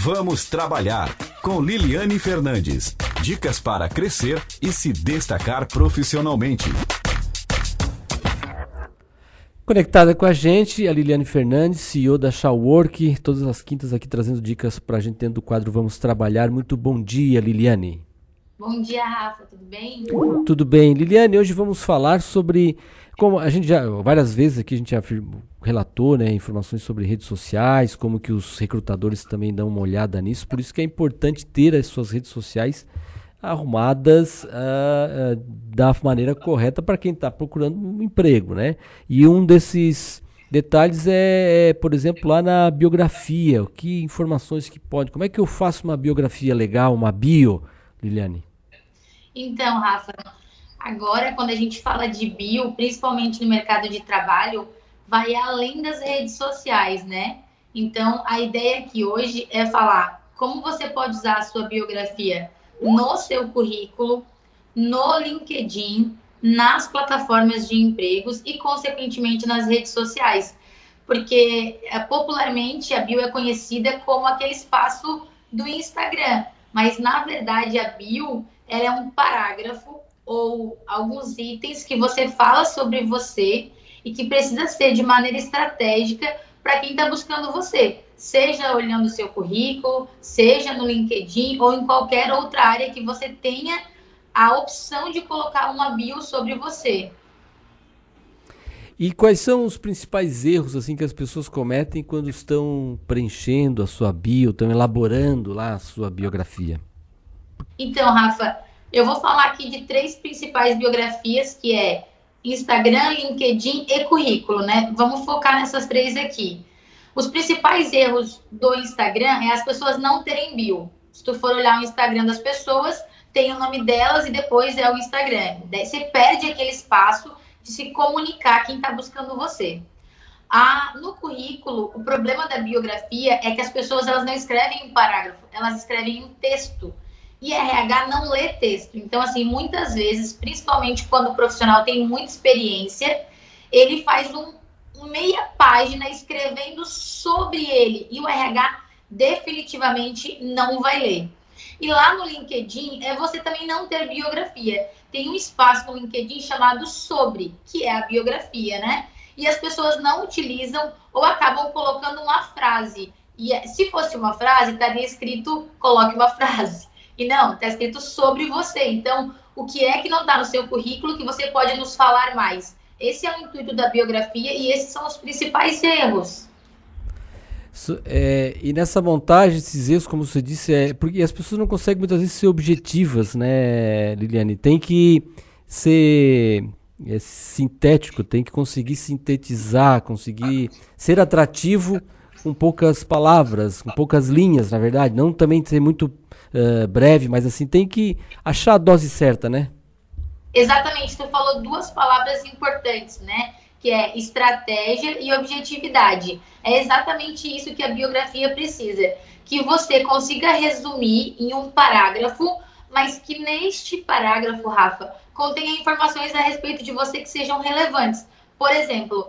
Vamos trabalhar com Liliane Fernandes. Dicas para crescer e se destacar profissionalmente. Conectada com a gente, a Liliane Fernandes, CEO da Shawwork, todas as quintas aqui trazendo dicas para a gente dentro do quadro Vamos Trabalhar. Muito bom dia, Liliane. Bom dia, Rafa, tudo bem? Tudo bem. Liliane, hoje vamos falar sobre, como a gente já, várias vezes aqui a gente já relatou, né, informações sobre redes sociais, como que os recrutadores também dão uma olhada nisso, por isso que é importante ter as suas redes sociais arrumadas uh, uh, da maneira correta para quem está procurando um emprego, né? E um desses detalhes é, é, por exemplo, lá na biografia, que informações que pode, como é que eu faço uma biografia legal, uma bio, Liliane? Então, Rafa, agora quando a gente fala de bio, principalmente no mercado de trabalho, vai além das redes sociais, né? Então, a ideia aqui hoje é falar como você pode usar a sua biografia no seu currículo, no LinkedIn, nas plataformas de empregos e, consequentemente, nas redes sociais. Porque é, popularmente a bio é conhecida como aquele espaço do Instagram, mas na verdade a bio é um parágrafo ou alguns itens que você fala sobre você e que precisa ser de maneira estratégica para quem está buscando você seja olhando o seu currículo, seja no LinkedIn ou em qualquer outra área que você tenha a opção de colocar uma bio sobre você. E quais são os principais erros assim que as pessoas cometem quando estão preenchendo a sua bio, estão elaborando lá a sua biografia? Então, Rafa, eu vou falar aqui de três principais biografias, que é Instagram, LinkedIn e currículo, né? Vamos focar nessas três aqui. Os principais erros do Instagram é as pessoas não terem bio. Se tu for olhar o Instagram das pessoas, tem o nome delas e depois é o Instagram. Você perde aquele espaço de se comunicar quem está buscando você. Ah, no currículo, o problema da biografia é que as pessoas elas não escrevem um parágrafo, elas escrevem um texto. E RH não lê texto. Então, assim, muitas vezes, principalmente quando o profissional tem muita experiência, ele faz um meia página escrevendo sobre ele e o RH definitivamente não vai ler. E lá no LinkedIn é você também não ter biografia. Tem um espaço no LinkedIn chamado sobre, que é a biografia, né? E as pessoas não utilizam ou acabam colocando uma frase. E se fosse uma frase, estaria escrito coloque uma frase. E não, está escrito sobre você. Então, o que é que não está no seu currículo que você pode nos falar mais? Esse é o intuito da biografia e esses são os principais erros. É, e nessa montagem, esses erros, como você disse, é porque as pessoas não conseguem muitas vezes ser objetivas, né, Liliane? Tem que ser é, sintético, tem que conseguir sintetizar, conseguir ser atrativo com poucas palavras, com poucas linhas, na verdade. Não também ser muito uh, breve, mas assim, tem que achar a dose certa, né? Exatamente, tu falou duas palavras importantes, né? Que é estratégia e objetividade. É exatamente isso que a biografia precisa. Que você consiga resumir em um parágrafo, mas que neste parágrafo, Rafa, contenha informações a respeito de você que sejam relevantes. Por exemplo,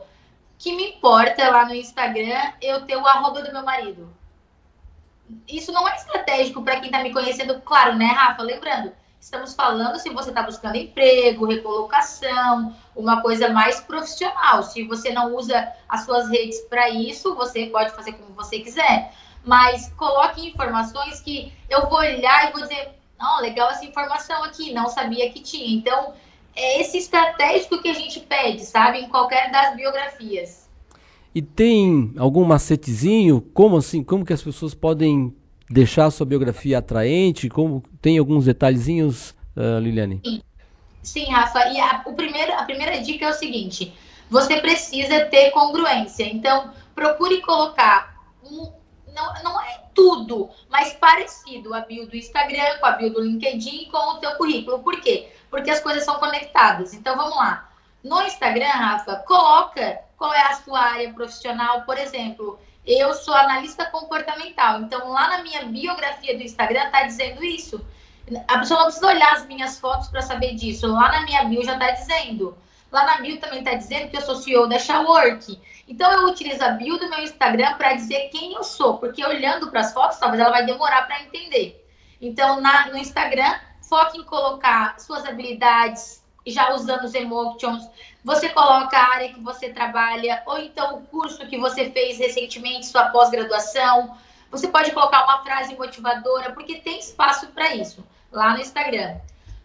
que me importa lá no Instagram eu ter o arroba do meu marido? Isso não é estratégico para quem está me conhecendo, claro, né, Rafa? Lembrando, Estamos falando se você está buscando emprego, recolocação, uma coisa mais profissional. Se você não usa as suas redes para isso, você pode fazer como você quiser. Mas coloque informações que eu vou olhar e vou dizer, não, legal essa informação aqui, não sabia que tinha. Então, é esse estratégico que a gente pede, sabe, em qualquer das biografias. E tem algum macetezinho? Como assim? Como que as pessoas podem deixar a sua biografia atraente? Como tem alguns detalhezinhos, uh, Liliane? Sim. Rafa. E a, o primeiro, a primeira dica é o seguinte: você precisa ter congruência. Então, procure colocar um, não, não é tudo, mas parecido a bio do Instagram, com a bio do LinkedIn, com o teu currículo. Por quê? Porque as coisas são conectadas. Então, vamos lá. No Instagram, Rafa, coloca qual é a sua área profissional, por exemplo eu sou analista comportamental. Então, lá na minha biografia do Instagram está dizendo isso. A pessoa não precisa olhar as minhas fotos para saber disso. Lá na minha bio já está dizendo. Lá na bio também está dizendo que eu sou CEO da Shawork. Então eu utilizo a bio do meu Instagram para dizer quem eu sou, porque olhando para as fotos, talvez ela vai demorar para entender. Então na, no Instagram, foque em colocar suas habilidades, já usando os emotions. Você coloca a área que você trabalha, ou então o curso que você fez recentemente, sua pós-graduação. Você pode colocar uma frase motivadora, porque tem espaço para isso lá no Instagram.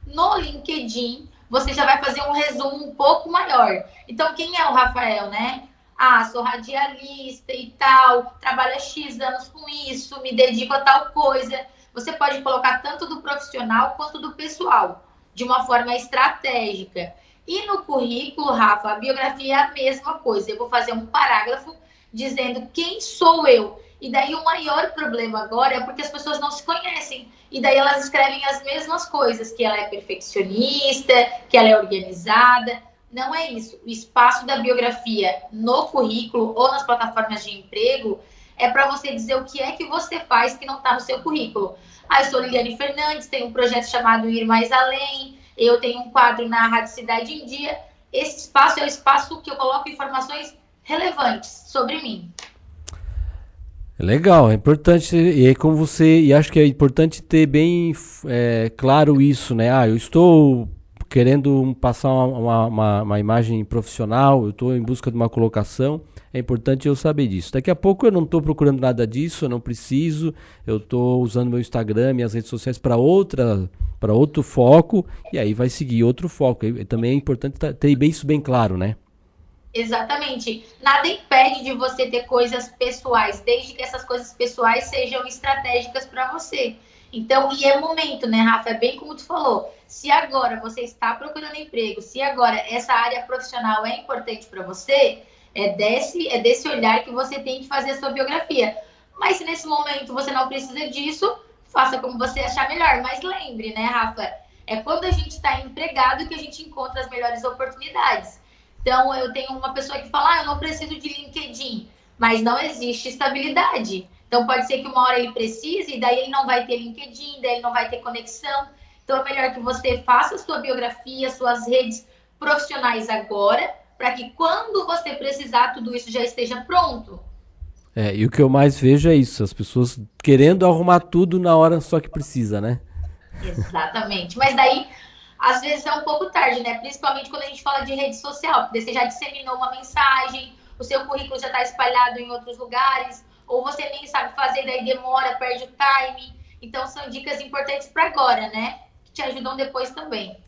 No LinkedIn, você já vai fazer um resumo um pouco maior. Então, quem é o Rafael, né? Ah, sou radialista e tal, trabalho há X anos com isso, me dedico a tal coisa. Você pode colocar tanto do profissional quanto do pessoal, de uma forma estratégica. E no currículo, Rafa, a biografia é a mesma coisa. Eu vou fazer um parágrafo dizendo quem sou eu. E daí o maior problema agora é porque as pessoas não se conhecem. E daí elas escrevem as mesmas coisas, que ela é perfeccionista, que ela é organizada. Não é isso. O espaço da biografia no currículo ou nas plataformas de emprego é para você dizer o que é que você faz que não está no seu currículo. Ah, eu sou Liliane Fernandes, tenho um projeto chamado Ir Mais Além, eu tenho um quadro na Rádio Cidade em Dia. Esse espaço é o espaço que eu coloco informações relevantes sobre mim. Legal, é importante, e aí como você, e acho que é importante ter bem é, claro isso, né? Ah, eu estou querendo passar uma, uma, uma imagem profissional, eu estou em busca de uma colocação, é importante eu saber disso. Daqui a pouco eu não estou procurando nada disso, eu não preciso, eu estou usando meu Instagram, minhas redes sociais para outra, para outro foco, e aí vai seguir outro foco. E, também é importante ter bem isso bem claro, né? Exatamente. Nada impede de você ter coisas pessoais, desde que essas coisas pessoais sejam estratégicas para você. Então, e é momento, né, Rafa? É bem como tu falou. Se agora você está procurando emprego, se agora essa área profissional é importante para você, é desse, é desse olhar que você tem que fazer a sua biografia. Mas se nesse momento você não precisa disso, faça como você achar melhor. Mas lembre, né, Rafa? É quando a gente está empregado que a gente encontra as melhores oportunidades. Então, eu tenho uma pessoa que fala, ah, eu não preciso de LinkedIn, mas não existe estabilidade. Então, pode ser que uma hora ele precise, e daí ele não vai ter LinkedIn, daí ele não vai ter conexão. Então, é melhor que você faça a sua biografia, suas redes profissionais agora, para que quando você precisar, tudo isso já esteja pronto. É, e o que eu mais vejo é isso, as pessoas querendo arrumar tudo na hora só que precisa, né? Exatamente. Mas daí às vezes é um pouco tarde, né? Principalmente quando a gente fala de rede social, porque você já disseminou uma mensagem, o seu currículo já está espalhado em outros lugares, ou você nem sabe fazer, daí demora, perde o time. Então são dicas importantes para agora, né? Que te ajudam depois também.